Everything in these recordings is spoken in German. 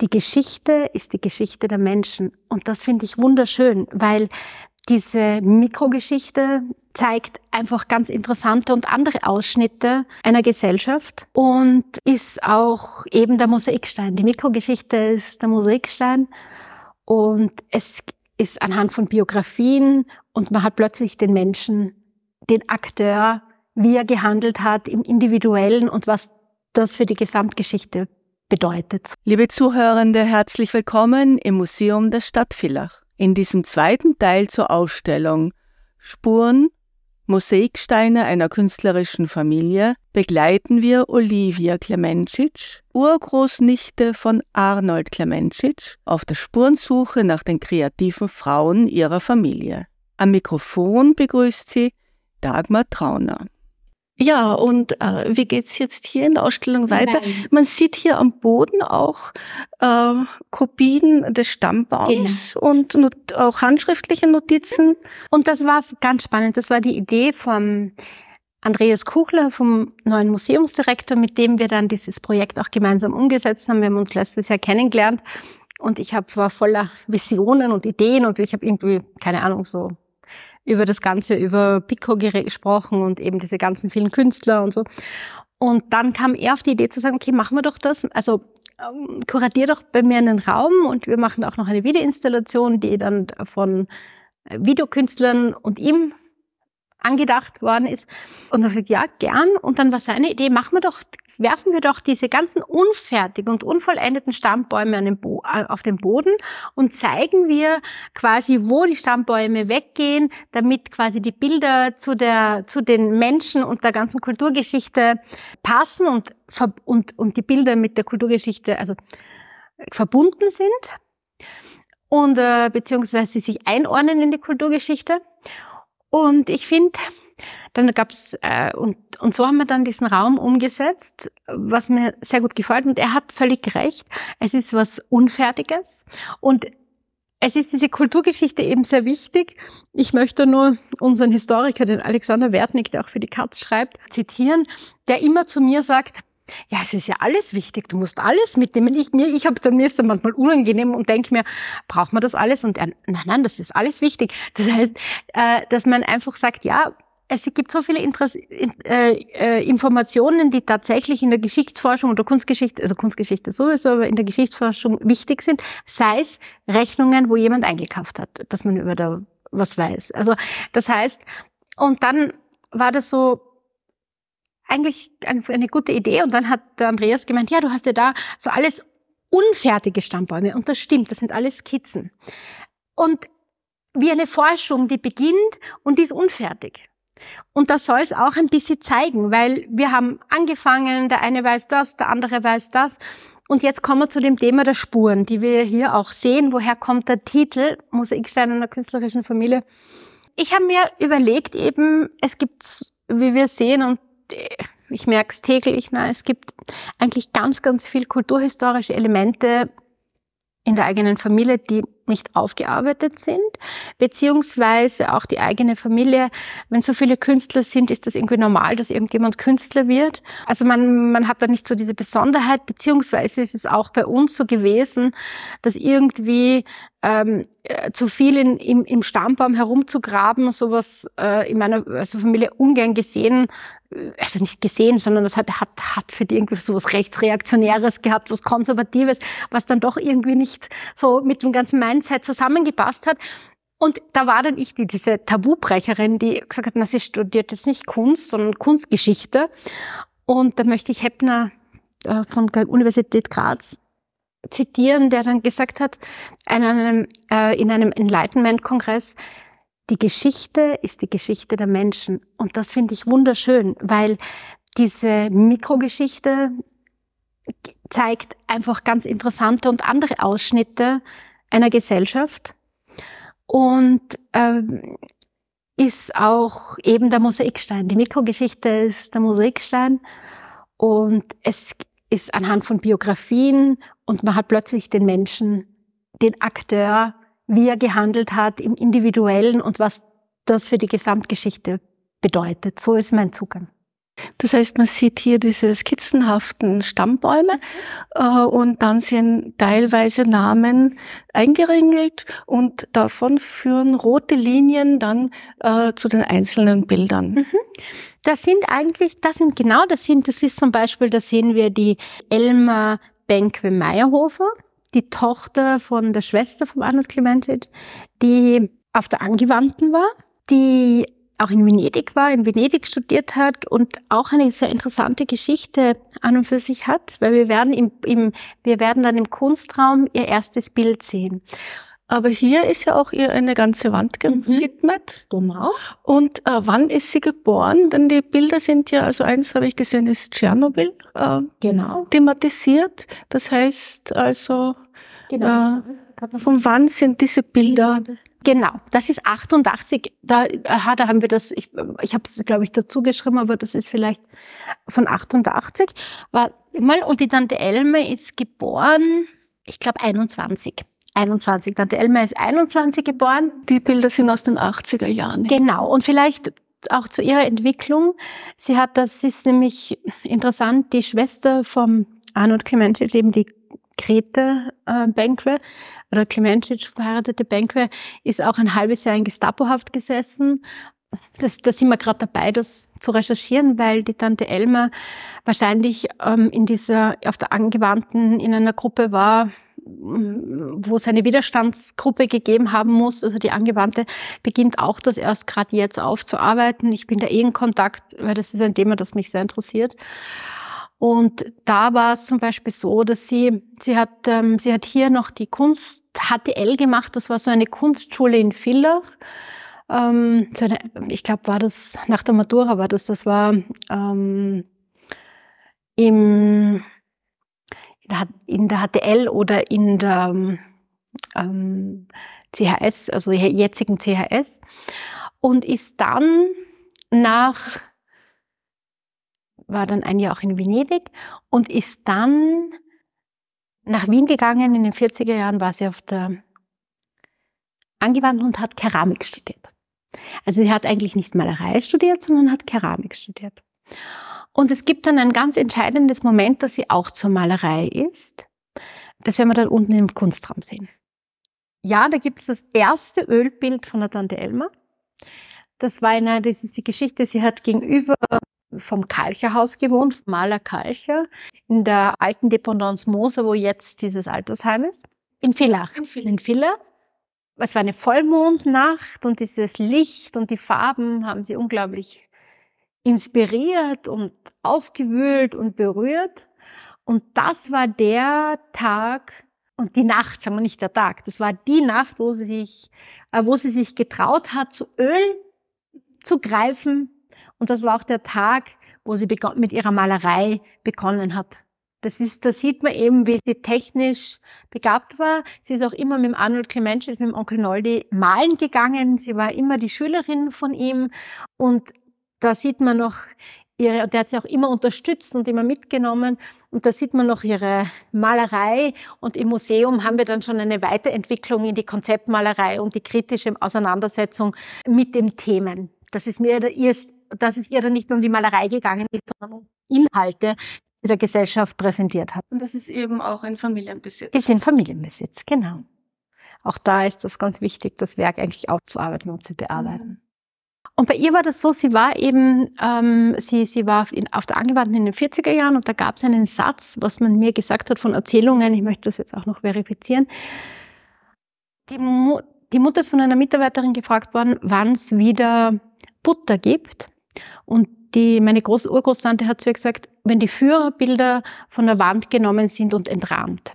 Die Geschichte ist die Geschichte der Menschen. Und das finde ich wunderschön, weil diese Mikrogeschichte zeigt einfach ganz interessante und andere Ausschnitte einer Gesellschaft und ist auch eben der Mosaikstein. Die Mikrogeschichte ist der Mosaikstein und es ist anhand von Biografien und man hat plötzlich den Menschen, den Akteur, wie er gehandelt hat im Individuellen und was das für die Gesamtgeschichte bedeutet. Liebe Zuhörende, herzlich willkommen im Museum der Stadt Villach. In diesem zweiten Teil zur Ausstellung Spuren, Mosaiksteine einer künstlerischen Familie begleiten wir Olivia Klemencic, Urgroßnichte von Arnold Klemencic, auf der Spurensuche nach den kreativen Frauen ihrer Familie. Am Mikrofon begrüßt sie Dagmar Trauner. Ja, und äh, wie geht's jetzt hier in der Ausstellung weiter? Nein. Man sieht hier am Boden auch äh, Kopien des Stammbaums genau. und not auch handschriftliche Notizen. Und das war ganz spannend. Das war die Idee vom Andreas Kuchler, vom neuen Museumsdirektor, mit dem wir dann dieses Projekt auch gemeinsam umgesetzt haben. Wir haben uns letztes Jahr kennengelernt und ich hab, war voller Visionen und Ideen und ich habe irgendwie, keine Ahnung, so über das Ganze, über Pico gesprochen und eben diese ganzen vielen Künstler und so. Und dann kam er auf die Idee zu sagen, okay, machen wir doch das. Also ähm, kuratier doch bei mir einen Raum und wir machen auch noch eine Videoinstallation, die dann von Videokünstlern und ihm angedacht worden ist. Und er gesagt, ja, gern. Und dann war seine Idee, machen wir doch, werfen wir doch diese ganzen unfertigen und unvollendeten Stammbäume den äh, auf den Boden und zeigen wir quasi, wo die Stammbäume weggehen, damit quasi die Bilder zu der, zu den Menschen und der ganzen Kulturgeschichte passen und, und, und die Bilder mit der Kulturgeschichte, also verbunden sind und äh, beziehungsweise sich einordnen in die Kulturgeschichte. Und ich finde, dann gab's äh, und, und so haben wir dann diesen Raum umgesetzt, was mir sehr gut gefällt. Und er hat völlig recht. Es ist was Unfertiges. Und es ist diese Kulturgeschichte eben sehr wichtig. Ich möchte nur unseren Historiker, den Alexander Wertnick, der auch für die Katz schreibt, zitieren, der immer zu mir sagt, ja, es ist ja alles wichtig. Du musst alles mitnehmen. Ich, mir, ich habe dann ist dann manchmal unangenehm und denke mir, braucht man das alles? Und er, nein, nein, das ist alles wichtig. Das heißt, äh, dass man einfach sagt, ja, es gibt so viele Interess äh, äh, Informationen, die tatsächlich in der Geschichtsforschung oder Kunstgeschichte, also Kunstgeschichte sowieso, aber in der Geschichtsforschung wichtig sind, sei es Rechnungen, wo jemand eingekauft hat, dass man über da was weiß. Also das heißt, und dann war das so, eigentlich eine gute Idee. Und dann hat der Andreas gemeint, ja, du hast ja da so alles unfertige Stammbäume. Und das stimmt, das sind alles Skizzen. Und wie eine Forschung, die beginnt und die ist unfertig. Und das soll es auch ein bisschen zeigen, weil wir haben angefangen, der eine weiß das, der andere weiß das. Und jetzt kommen wir zu dem Thema der Spuren, die wir hier auch sehen. Woher kommt der Titel Mosaikstein einer künstlerischen Familie? Ich habe mir überlegt eben, es gibt, wie wir sehen, und ich merke es täglich, na, es gibt eigentlich ganz, ganz viel kulturhistorische Elemente in der eigenen Familie, die nicht aufgearbeitet sind, beziehungsweise auch die eigene Familie. Wenn so viele Künstler sind, ist das irgendwie normal, dass irgendjemand Künstler wird. Also man, man hat da nicht so diese Besonderheit, beziehungsweise ist es auch bei uns so gewesen, dass irgendwie ähm, äh, zu viel in, im, im Stammbaum herumzugraben, sowas äh, in meiner also Familie ungern gesehen, äh, also nicht gesehen, sondern das hat, hat, hat für die irgendwie so was Rechtsreaktionäres gehabt, was Konservatives, was dann doch irgendwie nicht so mit dem ganzen Mindset zusammengepasst hat. Und da war dann ich, die, diese Tabubrecherin, die gesagt hat, na, sie studiert jetzt nicht Kunst, sondern Kunstgeschichte. Und da möchte ich Heppner äh, von der Universität Graz zitieren, der dann gesagt hat, in einem, äh, in einem Enlightenment-Kongress, die Geschichte ist die Geschichte der Menschen. Und das finde ich wunderschön, weil diese Mikrogeschichte zeigt einfach ganz interessante und andere Ausschnitte einer Gesellschaft und äh, ist auch eben der Mosaikstein. Die Mikrogeschichte ist der Mosaikstein und es ist anhand von Biografien und man hat plötzlich den Menschen, den Akteur, wie er gehandelt hat im Individuellen und was das für die Gesamtgeschichte bedeutet. So ist mein Zugang. Das heißt, man sieht hier diese skizzenhaften Stammbäume äh, und dann sind teilweise Namen eingeringelt und davon führen rote Linien dann äh, zu den einzelnen Bildern. Mhm. Das sind eigentlich, das sind genau, das sind, das ist zum Beispiel, da sehen wir die Elmar Benkwe Meyerhofer, die Tochter von der Schwester von Arnold Clementit, die auf der Angewandten war, die auch in Venedig war, in Venedig studiert hat und auch eine sehr interessante Geschichte an und für sich hat, weil wir werden im, im wir werden dann im Kunstraum ihr erstes Bild sehen. Aber hier ist ja auch ihr eine ganze Wand mhm. gewidmet. Mhm. Genau. Und äh, wann ist sie geboren? Denn die Bilder sind ja, also eins habe ich gesehen, ist Tschernobyl äh, genau. thematisiert. Das heißt also, genau. äh, von wann sind diese Bilder? Genau, das ist 88. Da, aha, da haben wir das, ich, ich habe es, glaube ich, dazu geschrieben, aber das ist vielleicht von 88. War mal, und die Tante Elme ist geboren, ich glaube, 21. 21. Tante Elme ist 21 geboren. Die Bilder sind aus den 80er Jahren. Genau. Und vielleicht auch zu ihrer Entwicklung. Sie hat, das ist nämlich interessant, die Schwester vom Arnold Clementic, eben die Grete äh, Benkwe oder Clementic verheiratete Benkwe, ist auch ein halbes Jahr in Gestapohaft gesessen. Das, da sind wir gerade dabei, das zu recherchieren, weil die Tante Elma wahrscheinlich ähm, in dieser, auf der Angewandten in einer Gruppe war, wo es eine Widerstandsgruppe gegeben haben muss. Also die Angewandte beginnt auch das erst gerade jetzt aufzuarbeiten. Ich bin da eh in Kontakt, weil das ist ein Thema, das mich sehr interessiert. Und da war es zum Beispiel so, dass sie, sie hat, ähm, sie hat hier noch die Kunst HTL gemacht. Das war so eine Kunstschule in Villach. Ähm, ich glaube, war das nach der Matura war das. Das war ähm, im in der HTL oder in der ähm, CHS, also jetzigen CHS, und ist dann nach, war dann ein Jahr auch in Venedig und ist dann nach Wien gegangen. In den 40er Jahren war sie auf der Angewandten und hat Keramik studiert. Also sie hat eigentlich nicht Malerei studiert, sondern hat Keramik studiert. Und es gibt dann ein ganz entscheidendes Moment, dass sie auch zur Malerei ist. Das werden wir dann unten im Kunstraum sehen. Ja, da gibt es das erste Ölbild von der Tante Elma. Das war eine, das ist die Geschichte, sie hat gegenüber vom Kalcherhaus gewohnt, Maler Kalcher, in der alten Dependance Moser, wo jetzt dieses Altersheim ist. In Villach. In Villach. Es war eine Vollmondnacht und dieses Licht und die Farben haben sie unglaublich inspiriert und aufgewühlt und berührt. Und das war der Tag und die Nacht, sagen wir nicht der Tag, das war die Nacht, wo sie sich, äh, wo sie sich getraut hat, zu Öl zu greifen. Und das war auch der Tag, wo sie mit ihrer Malerei begonnen hat. Das ist, da sieht man eben, wie sie technisch begabt war. Sie ist auch immer mit dem Arnold Clementic, mit dem Onkel Noldi malen gegangen. Sie war immer die Schülerin von ihm und da sieht man noch ihre, und der hat sie auch immer unterstützt und immer mitgenommen. Und da sieht man noch ihre Malerei. Und im Museum haben wir dann schon eine Weiterentwicklung in die Konzeptmalerei und die kritische Auseinandersetzung mit den Themen. Das ist mir erst, dass es ihr dann nicht um die Malerei gegangen ist, sondern um Inhalte, die der Gesellschaft präsentiert hat. Und das ist eben auch ein Familienbesitz. Ist in Familienbesitz, genau. Auch da ist das ganz wichtig, das Werk eigentlich aufzuarbeiten und zu bearbeiten. Mhm. Und bei ihr war das so, sie war eben, ähm, sie, sie war in, auf der Angewandten in den 40er Jahren und da gab es einen Satz, was man mir gesagt hat von Erzählungen, ich möchte das jetzt auch noch verifizieren. Die, Mu die Mutter ist von einer Mitarbeiterin gefragt worden, wann es wieder Butter gibt. Und die, meine Groß Urgroßtante hat zu ihr gesagt, wenn die Führerbilder von der Wand genommen sind und entrahmt.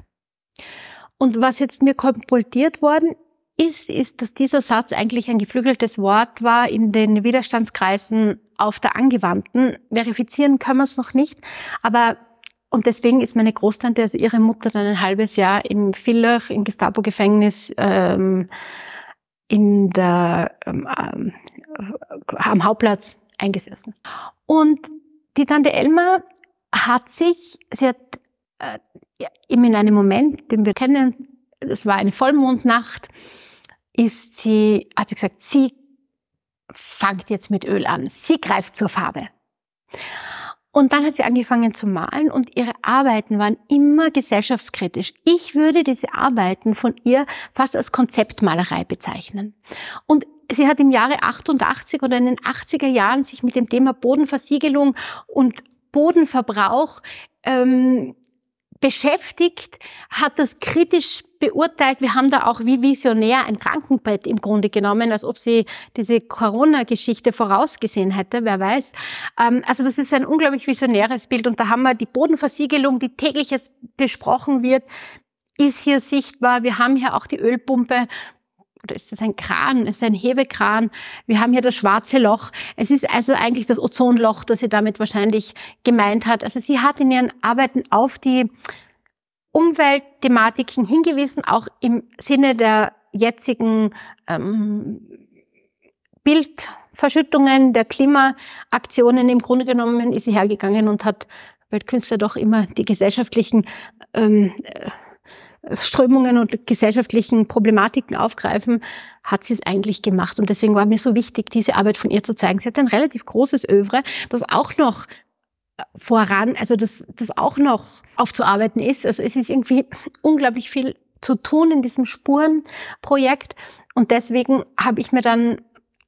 Und was jetzt mir kolportiert worden ist, ist, dass dieser Satz eigentlich ein geflügeltes Wort war in den Widerstandskreisen auf der Angewandten. Verifizieren können wir es noch nicht, aber und deswegen ist meine Großtante, also ihre Mutter, dann ein halbes Jahr im Villach, im Gestapo-Gefängnis ähm, in der, ähm, ähm, am Hauptplatz eingesessen. Und die Tante Elma hat sich, sie hat äh, eben in einem Moment, den wir kennen, es war eine Vollmondnacht, ist sie, hat sie gesagt, sie fangt jetzt mit Öl an, sie greift zur Farbe. Und dann hat sie angefangen zu malen und ihre Arbeiten waren immer gesellschaftskritisch. Ich würde diese Arbeiten von ihr fast als Konzeptmalerei bezeichnen. Und sie hat im Jahre 88 oder in den 80er Jahren sich mit dem Thema Bodenversiegelung und Bodenverbrauch ähm, beschäftigt, hat das kritisch beurteilt. Wir haben da auch wie visionär ein Krankenbett im Grunde genommen, als ob sie diese Corona-Geschichte vorausgesehen hätte, wer weiß. Ähm, also das ist ein unglaublich visionäres Bild und da haben wir die Bodenversiegelung, die täglich jetzt besprochen wird, ist hier sichtbar. Wir haben hier auch die Ölpumpe, oder ist das ein Kran, ist ein Hebekran. Wir haben hier das schwarze Loch. Es ist also eigentlich das Ozonloch, das sie damit wahrscheinlich gemeint hat. Also sie hat in ihren Arbeiten auf die Umweltthematiken hingewiesen, auch im Sinne der jetzigen ähm, Bildverschüttungen, der Klimaaktionen. Im Grunde genommen ist sie hergegangen und hat, weil Künstler doch immer die gesellschaftlichen ähm, Strömungen und gesellschaftlichen Problematiken aufgreifen, hat sie es eigentlich gemacht. Und deswegen war mir so wichtig, diese Arbeit von ihr zu zeigen. Sie hat ein relativ großes Övre, das auch noch voran, also das, das auch noch aufzuarbeiten ist. Also es ist irgendwie unglaublich viel zu tun in diesem Spurenprojekt. Und deswegen habe ich mir dann,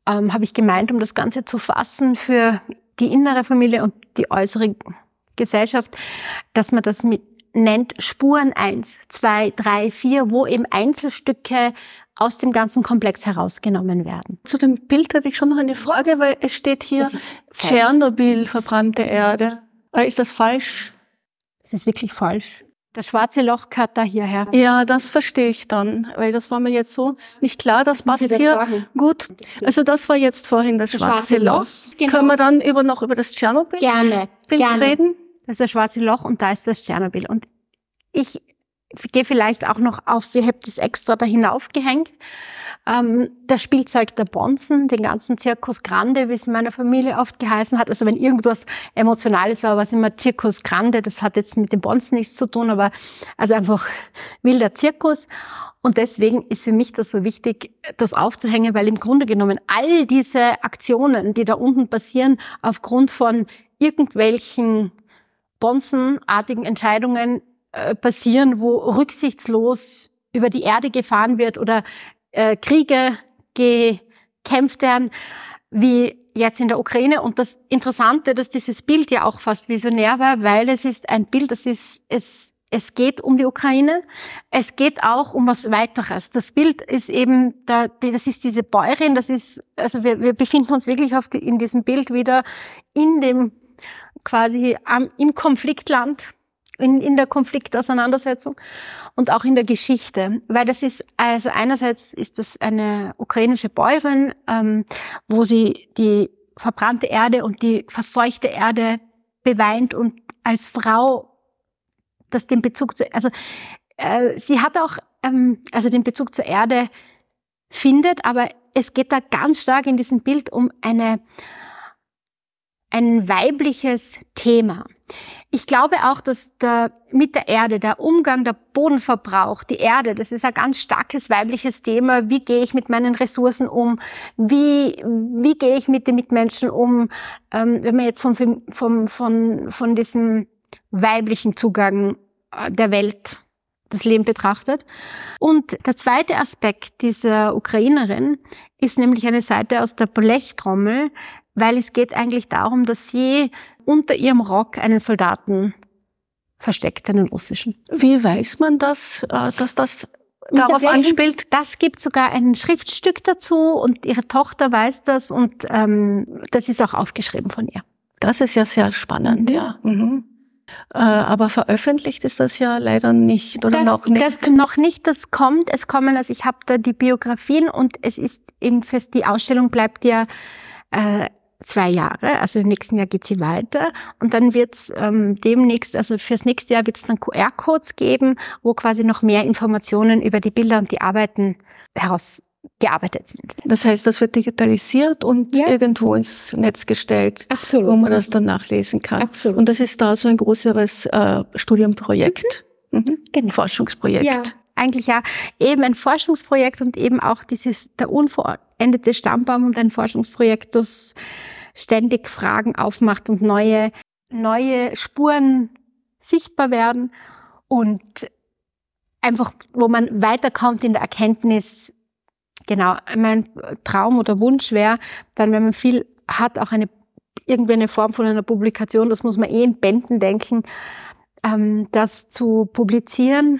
ähm, habe ich gemeint, um das Ganze zu fassen für die innere Familie und die äußere Gesellschaft, dass man das mit nennt Spuren eins, zwei, drei, vier, wo eben Einzelstücke aus dem ganzen Komplex herausgenommen werden. Zu dem Bild hatte ich schon noch eine Frage, weil es steht hier Tschernobyl, verbrannte Erde. Äh, ist das falsch? Das ist wirklich falsch. Das schwarze Loch gehört da hierher. Ja, das verstehe ich dann, weil das war mir jetzt so nicht klar. Das passt hier sagen? gut. Also das war jetzt vorhin das, das schwarze, schwarze, Loch. Loch. Genau. Können wir dann über, noch über das Tschernobyl gerne, gerne. reden? Das ist das schwarze Loch und da ist das Tschernobyl. Und ich gehe vielleicht auch noch auf, wir haben das extra da hinaufgehängt. Ähm, das Spielzeug der Bonzen, den ganzen Zirkus Grande, wie es in meiner Familie oft geheißen hat. Also wenn irgendwas Emotionales war, war es immer Zirkus Grande. Das hat jetzt mit den Bonzen nichts zu tun, aber also einfach wilder Zirkus. Und deswegen ist für mich das so wichtig, das aufzuhängen, weil im Grunde genommen all diese Aktionen, die da unten passieren, aufgrund von irgendwelchen bonzenartigen Entscheidungen äh, passieren, wo rücksichtslos über die Erde gefahren wird oder äh, Kriege gekämpft werden, wie jetzt in der Ukraine. Und das Interessante, dass dieses Bild ja auch fast visionär war, weil es ist ein Bild, das ist, es, es geht um die Ukraine. Es geht auch um was weiteres. Das Bild ist eben, da, das ist diese Bäuerin, das ist, also wir, wir befinden uns wirklich auf die, in diesem Bild wieder in dem quasi am, im Konfliktland, in, in der Konfliktauseinandersetzung und auch in der Geschichte. Weil das ist, also einerseits ist das eine ukrainische Bäuerin, ähm, wo sie die verbrannte Erde und die verseuchte Erde beweint und als Frau das den Bezug zu, also äh, sie hat auch ähm, also den Bezug zur Erde findet, aber es geht da ganz stark in diesem Bild um eine ein weibliches Thema. Ich glaube auch, dass der, mit der Erde, der Umgang, der Bodenverbrauch, die Erde, das ist ein ganz starkes weibliches Thema. Wie gehe ich mit meinen Ressourcen um? Wie, wie gehe ich mit den Mitmenschen um? Ähm, wenn man jetzt von, von, von, von diesem weiblichen Zugang äh, der Welt das Leben betrachtet. Und der zweite Aspekt dieser Ukrainerin ist nämlich eine Seite aus der Blechtrommel, weil es geht eigentlich darum, dass sie unter ihrem Rock einen Soldaten versteckt, einen russischen. Wie weiß man das, äh, dass das darauf anspielt? Das gibt sogar ein Schriftstück dazu und ihre Tochter weiß das und ähm, das ist auch aufgeschrieben von ihr. Das ist ja sehr spannend, mhm. ja. Mhm. Äh, aber veröffentlicht ist das ja leider nicht oder das, noch nicht. Das noch nicht, das kommt. Es kommen, also ich habe da die Biografien und es ist eben fest, die Ausstellung bleibt ja äh, zwei Jahre, also im nächsten Jahr geht sie weiter und dann wird es ähm, demnächst, also fürs nächste Jahr wird es dann QR-Codes geben, wo quasi noch mehr Informationen über die Bilder und die Arbeiten heraus gearbeitet sind. Das heißt, das wird digitalisiert und Ja. irgendwo ins Netz gestellt, Absolut. wo man das dann nachlesen kann. Absolut. Und das ist da so ein größeres äh, Studienprojekt, mhm. Genau. Forschungsprojekt. Ja, eigentlich ja. Eben ein Forschungsprojekt und eben auch dieses, der unvollendete Stammbaum und ein Forschungsprojekt, das ständig Fragen aufmacht und neue, neue Spuren sichtbar werden und einfach, wo man weiterkommt in der Erkenntnis, genau, mein Traum oder Wunsch wäre, dann, wenn man viel hat, auch eine, irgendwie eine Form von einer Publikation, das muss man eh in Bänden denken, ähm, das zu publizieren,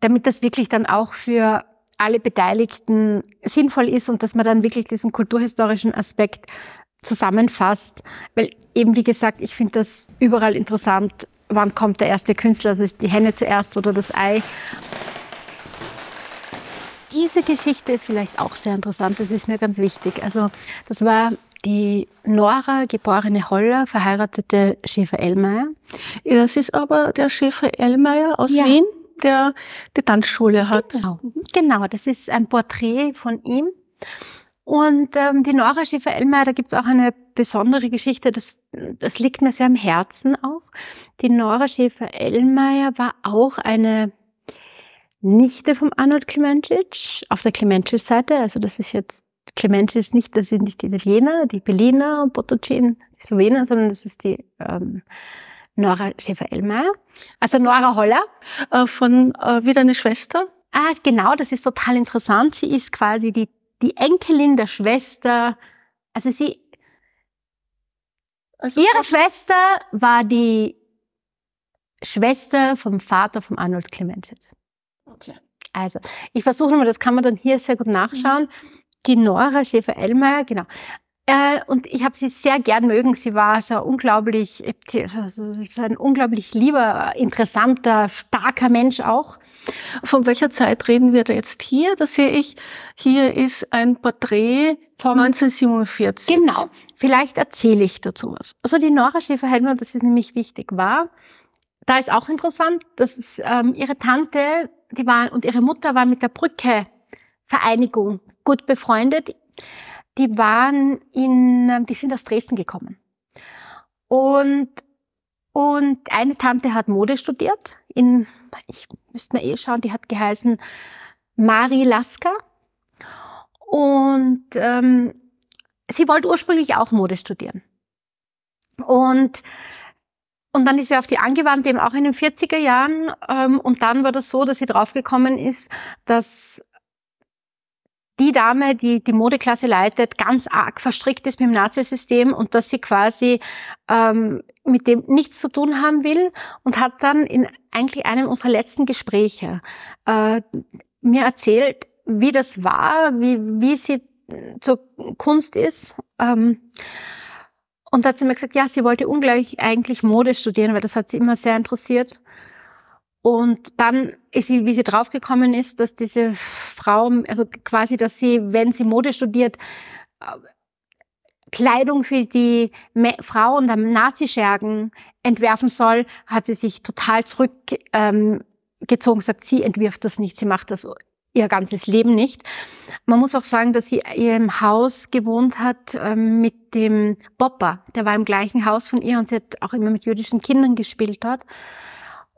damit das wirklich dann auch für alle Beteiligten sinnvoll ist und dass man dann wirklich diesen kulturhistorischen Aspekt zusammenfasst. Weil eben, wie gesagt, ich finde das überall interessant, wann kommt der erste Künstler, also ist die Henne zuerst oder das Ei. Diese Geschichte ist vielleicht auch sehr interessant, das ist mir ganz wichtig. Also das war die Nora, geborene Holler, verheiratete Schäfer-Ellmeier. Das ist aber der Schäfer Ellmeier aus Ja. Wien, der die Tanzschule hat. Genau. genau, das ist ein Porträt von ihm. Und ähm, die Nora Schäfer-Ellmeier, da gibt's auch eine besondere Geschichte, das, das liegt mir sehr am Herzen auch. Die Nora Schäfer-Ellmeier war auch eine Nichte vom Arnold Klementschitsch auf der Klementschitsch-Seite. Also das ist jetzt, Klementschitsch nicht, das sind nicht die Italiener, die Berliner, Potocin, die Slowener, sondern das ist die ähm, Nora Schäfer-Ellmeier. Also Nora Holler. Äh, von äh, wieder eine Schwester. Ah, genau, das ist total interessant. Sie ist quasi die, die Enkelin der Schwester. Also sie, Also ihre Schwester war die Schwester vom Vater von Arnold Klementschitsch. Okay. Also, ich versuche mal, das kann man dann hier sehr gut nachschauen. Die Nora Schäfer-Ellmeier, genau. Äh, und ich habe sie sehr gern mögen. Sie war so unglaublich, also ein unglaublich lieber, interessanter, starker Mensch auch. Von welcher Zeit reden wir da jetzt hier? Da sehe ich, hier ist ein Porträt Vom- 1947. Genau. Vielleicht erzähle ich dazu was. Also die Nora Schäfer-Hellmann, das ist nämlich wichtig, war, da ist auch interessant, dass es, ähm, ihre Tante, die war, und ihre Mutter war mit der Brücke Vereinigung gut befreundet. Die waren in, ähm, die sind aus Dresden gekommen. Und, und eine Tante hat Mode studiert in, ich müsste mir eh schauen, die hat geheißen Mari Lasker. Und ähm, sie wollte ursprünglich auch Mode studieren. Und, und dann ist sie auf die angewandte eben auch in den 40er Jahren. Ähm, und dann war das so, dass sie draufgekommen ist, dass die Dame, die die Modeklasse leitet, ganz arg verstrickt ist mit dem Nazisystem und dass sie quasi ähm, mit dem nichts zu tun haben will und hat dann in eigentlich einem unserer letzten Gespräche äh, mir erzählt, wie das war, wie, wie sie zur Kunst ist. Ähm, und da hat sie mir gesagt, ja, sie wollte ungleich eigentlich Mode studieren, weil das hat sie immer sehr interessiert. Und dann ist sie, wie sie draufgekommen ist, dass diese Frau, also quasi, dass sie, wenn sie Mode studiert, äh, Kleidung für die Frauen der Nazischergen entwerfen soll, hat sie sich total zurückgezogen, ähm, sagt, sie entwirft das nicht, sie macht das ihr ganzes Leben nicht. Man muss auch sagen, dass sie ihrem Haus gewohnt hat ähm, mit dem Popper. Der war im gleichen Haus von ihr und sie hat auch immer mit jüdischen Kindern gespielt dort.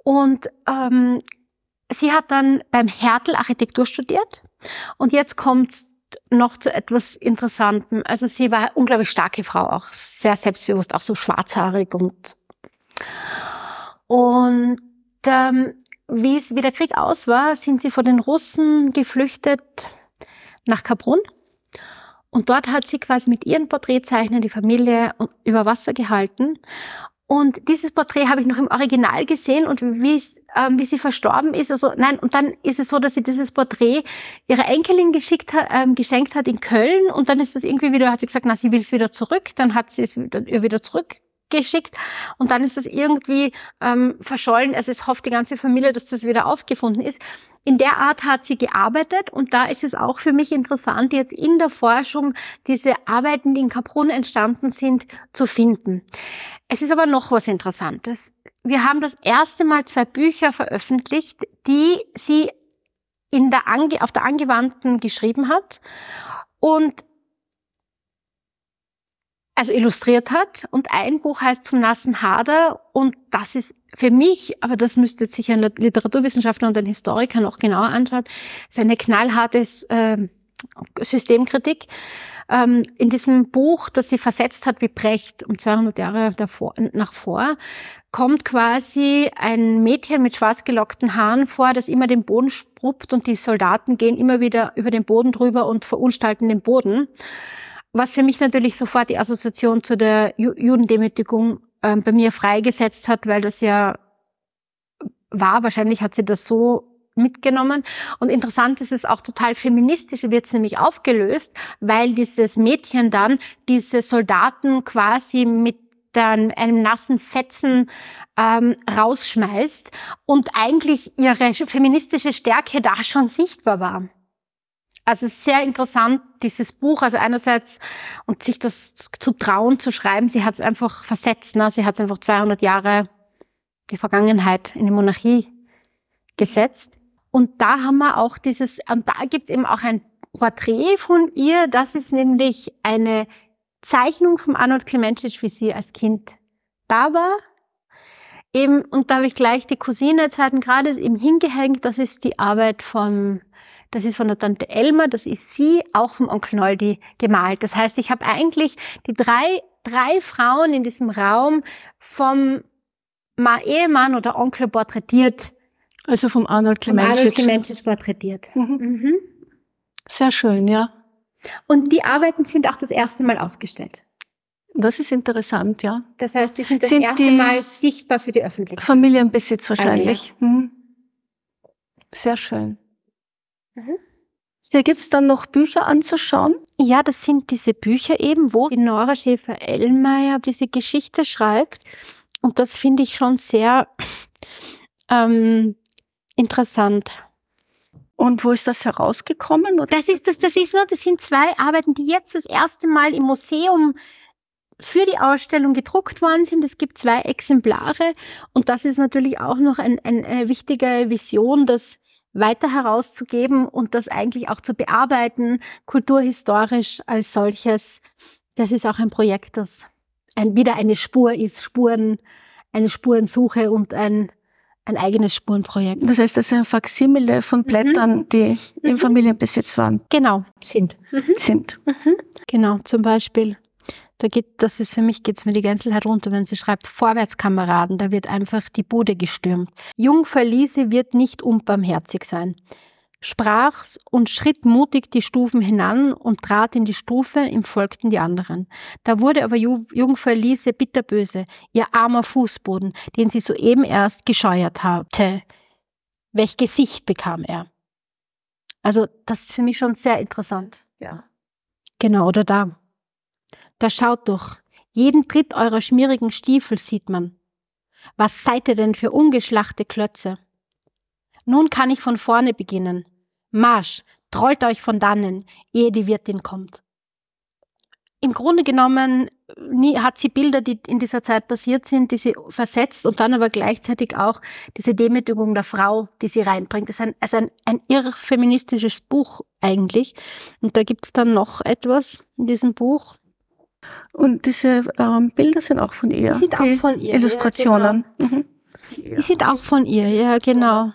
Und ähm, sie hat dann beim Hertel Architektur studiert. Und jetzt kommt noch zu etwas Interessantem. Also sie war eine unglaublich starke Frau, auch sehr selbstbewusst, auch so schwarzhaarig und und ähm, wie es wie der Krieg aus war, sind sie vor den Russen geflüchtet nach Kaprun. Und dort hat sie quasi mit ihren Porträtzeichnern die Familie über Wasser gehalten. Und dieses Porträt habe ich noch im Original gesehen und wie, ähm, wie sie verstorben ist. Also nein, und dann ist es so, dass sie dieses Porträt ihrer Enkelin geschickt hat, ähm, geschenkt hat in Köln und dann ist das irgendwie wieder, hat sie gesagt, na, sie will es wieder zurück. Dann hat sie es wieder, ihr wieder zurückgeschickt und dann ist das irgendwie ähm, verschollen. Also es hofft die ganze Familie, dass das wieder aufgefunden ist. In der Art hat sie gearbeitet und da ist es auch für mich interessant, jetzt in der Forschung diese Arbeiten, die in Kaprun entstanden sind, zu finden. Es ist aber noch was Interessantes. Wir haben das erste Mal zwei Bücher veröffentlicht, die sie in der auf der Angewandten geschrieben hat und also illustriert hat. Und ein Buch heißt Zum nassen Hader. Und das ist für mich, aber das müsste sich ein Literaturwissenschaftler und ein Historiker noch genauer anschauen, ist eine knallharte äh, Systemkritik. Ähm, in diesem Buch, das sie versetzt hat wie Brecht um 200 Jahre davor, nach vor, kommt quasi ein Mädchen mit schwarz gelockten Haaren vor, das immer den Boden spruppt und die Soldaten gehen immer wieder über den Boden drüber und verunstalten den Boden. Was für mich natürlich sofort die Assoziation zu der Judendemütigung äh, bei mir freigesetzt hat, weil das ja war. Wahrscheinlich hat sie das so mitgenommen. Und interessant ist es auch total feministisch, wird es nämlich aufgelöst, weil dieses Mädchen dann diese Soldaten quasi mit dann einem nassen Fetzen ähm, rausschmeißt und eigentlich ihre feministische Stärke da schon sichtbar war. Also sehr interessant, dieses Buch. Also einerseits, und sich das zu trauen, zu schreiben, sie hat es einfach versetzt. Ne? Sie hat es einfach 200 Jahre die Vergangenheit in die Monarchie gesetzt. Und da haben wir auch dieses, und da gibt's eben auch ein Porträt von ihr. Das ist nämlich eine Zeichnung von Arnold Clementich, wie sie als Kind da war. Eben, und da habe ich gleich die Cousine zweiten Grades eben hingehängt. Das ist die Arbeit vom das ist von der Tante Elma, das ist sie, auch vom Onkel Noldi gemalt. Das heißt, ich habe eigentlich die drei, drei Frauen in diesem Raum vom Ehemann oder Onkel porträtiert. Also vom Arnold Clementisch. Arnold Clementisch porträtiert. Mhm. Mhm. Sehr schön, ja. Und die Arbeiten sind auch das erste Mal ausgestellt. Das ist interessant, ja. Das heißt, die sind das sind erste Mal sichtbar für die Öffentlichkeit. Familienbesitz wahrscheinlich. Mhm. Sehr schön. Mhm. Hier gibt's dann noch Bücher anzuschauen. Ja, das sind diese Bücher eben, wo die Nora Schäfer-Ellmeier diese Geschichte schreibt. Und das finde ich schon sehr ähm, interessant. Und wo ist das herausgekommen? Oder? Das ist das, das ist nur, das sind zwei Arbeiten, die jetzt das erste Mal im Museum für die Ausstellung gedruckt worden sind. Es gibt zwei Exemplare und das ist natürlich auch noch ein, ein, eine wichtige Vision, dass weiter herauszugeben und das eigentlich auch zu bearbeiten, kulturhistorisch als solches. Das ist auch ein Projekt, das ein, wieder eine Spur ist, Spuren, eine Spurensuche und ein, ein eigenes Spurenprojekt. Das heißt, das ist ein Faksimile von mhm. Blättern, mhm. die im mhm. Familienbesitz waren. Genau, sind. Mhm. Sind. Genau, zum Beispiel da geht, das ist für mich, geht's mir die Gänselheit runter, wenn sie schreibt, Vorwärtskameraden, da wird einfach die Bude gestürmt. Jungfer Lise wird nicht unbarmherzig sein. Sprach's und schritt mutig die Stufen hinan und trat in die Stufe, ihm folgten die anderen. Da wurde aber Jungfer Lise bitterböse, ihr armer Fußboden, den sie soeben erst gescheuert hatte. Welch Gesicht bekam er? Also, das ist für mich schon sehr interessant. Ja. Genau, oder da. Da schaut doch, jeden Tritt eurer schmierigen Stiefel sieht man. Was seid ihr denn für ungeschlachte Klötze? Nun kann ich von vorne beginnen. Marsch, trollt euch von dannen, ehe die Wirtin kommt. Im Grunde genommen nie, hat sie Bilder, die in dieser Zeit passiert sind, die sie versetzt und dann aber gleichzeitig auch diese Demütigung der Frau, die sie reinbringt. Das ist ein, also ein, ein irr feministisches Buch eigentlich. Und da gibt's dann noch etwas in diesem Buch. Und diese ähm, Bilder sind auch von ihr. Die sind auch von ihr. Illustrationen. Ja, genau. mhm. Die sind auch von ihr, ja, genau.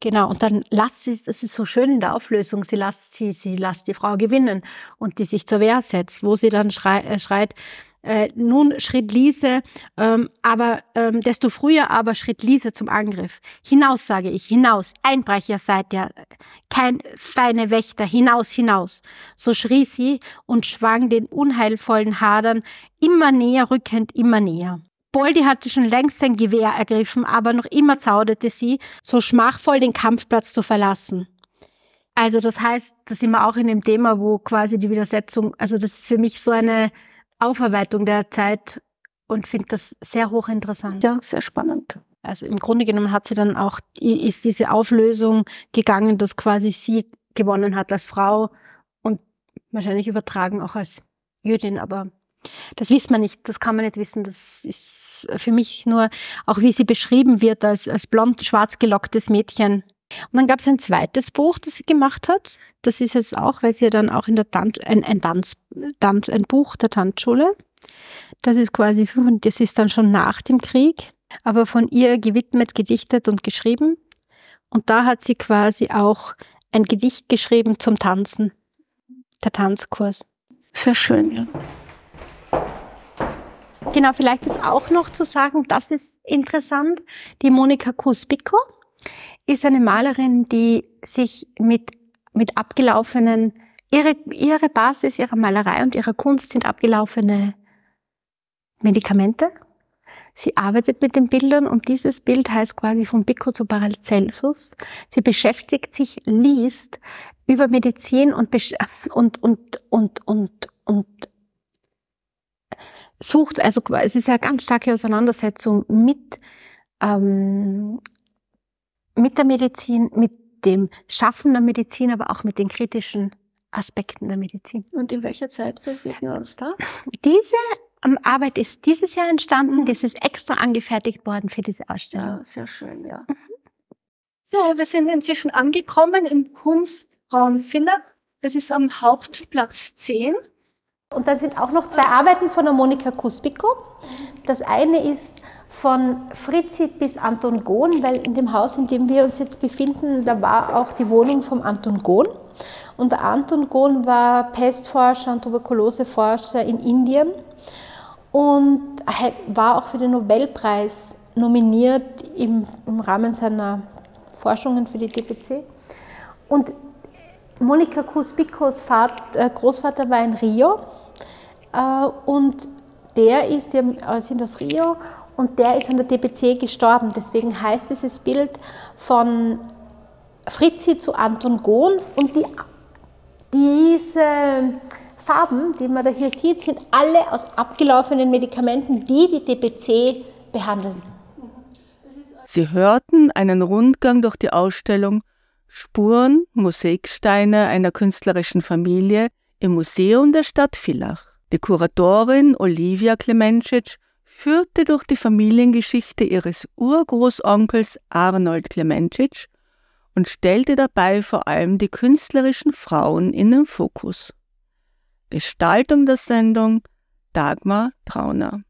Genau, und dann lasst sie, das ist so schön in der Auflösung, sie lasst sie, sie lasst die Frau gewinnen und die sich zur Wehr setzt, wo sie dann äh, schreit, äh, nun schritt Lise, ähm, aber ähm, desto früher aber schritt Lise zum Angriff. Hinaus, sage ich, hinaus, Einbrecher seid ihr, kein feine Wächter, hinaus, hinaus. So schrie sie und schwang den unheilvollen Hadern immer näher rückend, immer näher. Boldi hatte schon längst sein Gewehr ergriffen, aber noch immer zauderte sie, so schmachvoll den Kampfplatz zu verlassen. Also das heißt, da sind wir auch in dem Thema, wo quasi die Widersetzung, also das ist für mich so eine Aufarbeitung der Zeit und finde das sehr hochinteressant. Ja, sehr spannend. Also im Grunde genommen hat sie dann auch, ist diese Auflösung gegangen, dass quasi sie gewonnen hat als Frau und wahrscheinlich übertragen auch als Jüdin, aber das wissen man nicht, das kann man nicht wissen. Das ist für mich nur, auch wie sie beschrieben wird als, als blond, schwarz gelocktes Mädchen, Und dann gab es ein zweites Buch, das sie gemacht hat. Das ist jetzt auch, weil sie ja dann auch in der Tanz, ein, ein, Tanz, Tanz, ein Buch der Tanzschule. Das ist quasi, das ist dann schon nach dem Krieg, aber von ihr gewidmet, gedichtet und geschrieben. Und da hat sie quasi auch ein Gedicht geschrieben zum Tanzen, der Tanzkurs. Sehr schön, ja. Genau, vielleicht ist auch noch zu sagen, das ist interessant. Die Monika Kuspiko ist eine Malerin, die sich mit, mit abgelaufenen, ihre, ihre Basis ihrer Malerei und ihrer Kunst sind abgelaufene Medikamente. Sie arbeitet mit den Bildern und dieses Bild heißt quasi von Pico zu Paracelsus. Sie beschäftigt sich, liest über Medizin und, und, und, und, und, und sucht, also es ist eine ganz starke Auseinandersetzung mit, ähm, mit der Medizin, mit dem Schaffen der Medizin, aber auch mit den kritischen Aspekten der Medizin. Und in welcher Zeit bewegen wir uns da? Diese ähm, Arbeit ist dieses Jahr entstanden, mhm. das ist extra angefertigt worden für diese Ausstellung. Ja, sehr schön, ja. Mhm. So, wir sind inzwischen angekommen im Kunstraum Finner. Das ist am Hauptplatz 10. Und dann sind auch noch zwei Arbeiten von der Monika Kuspiko. Das eine ist von Fritzi bis Anton Gohn, weil in dem Haus, in dem wir uns jetzt befinden, da war auch die Wohnung vom Anton Gohn. Und der Anton Gohn war Pestforscher und Tuberkuloseforscher in Indien und war auch für den Nobelpreis nominiert im, im Rahmen seiner Forschungen für die DPC. Und Monika Kuspikos äh, Großvater war in Rio und der ist, die sind aus Rio und der ist an der DPC gestorben. Deswegen heißt dieses Bild von Fritzi zu Anton Gohn und die, diese Farben, die man da hier sieht, sind alle aus abgelaufenen Medikamenten, die die DPC behandeln. Sie hörten einen Rundgang durch die Ausstellung Spuren, Mosaiksteine einer künstlerischen Familie im Museum der Stadt Villach. Die Kuratorin Olivia Klemencic führte durch die Familiengeschichte ihres Urgroßonkels Arnold Klemencic und stellte dabei vor allem die künstlerischen Frauen in den Fokus. Gestaltung der Sendung Dagmar Trauner.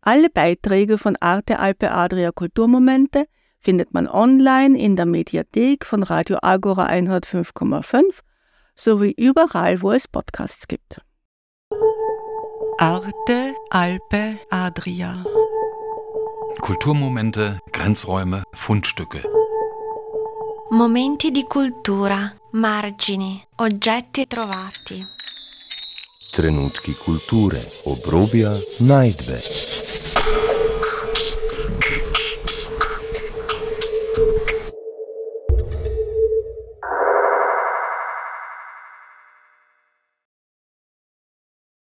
Alle Beiträge von Arte Alpe Adria Kulturmomente findet man online in der Mediathek von Radio Agora 105,5 sowie überall, wo es Podcasts gibt. Arte Alpe Adria Kulturmomente, Grenzräume, Fundstücke. Momenti di cultura, margini, oggetti trovati. Trenutki kulture, obrobja, najdbe.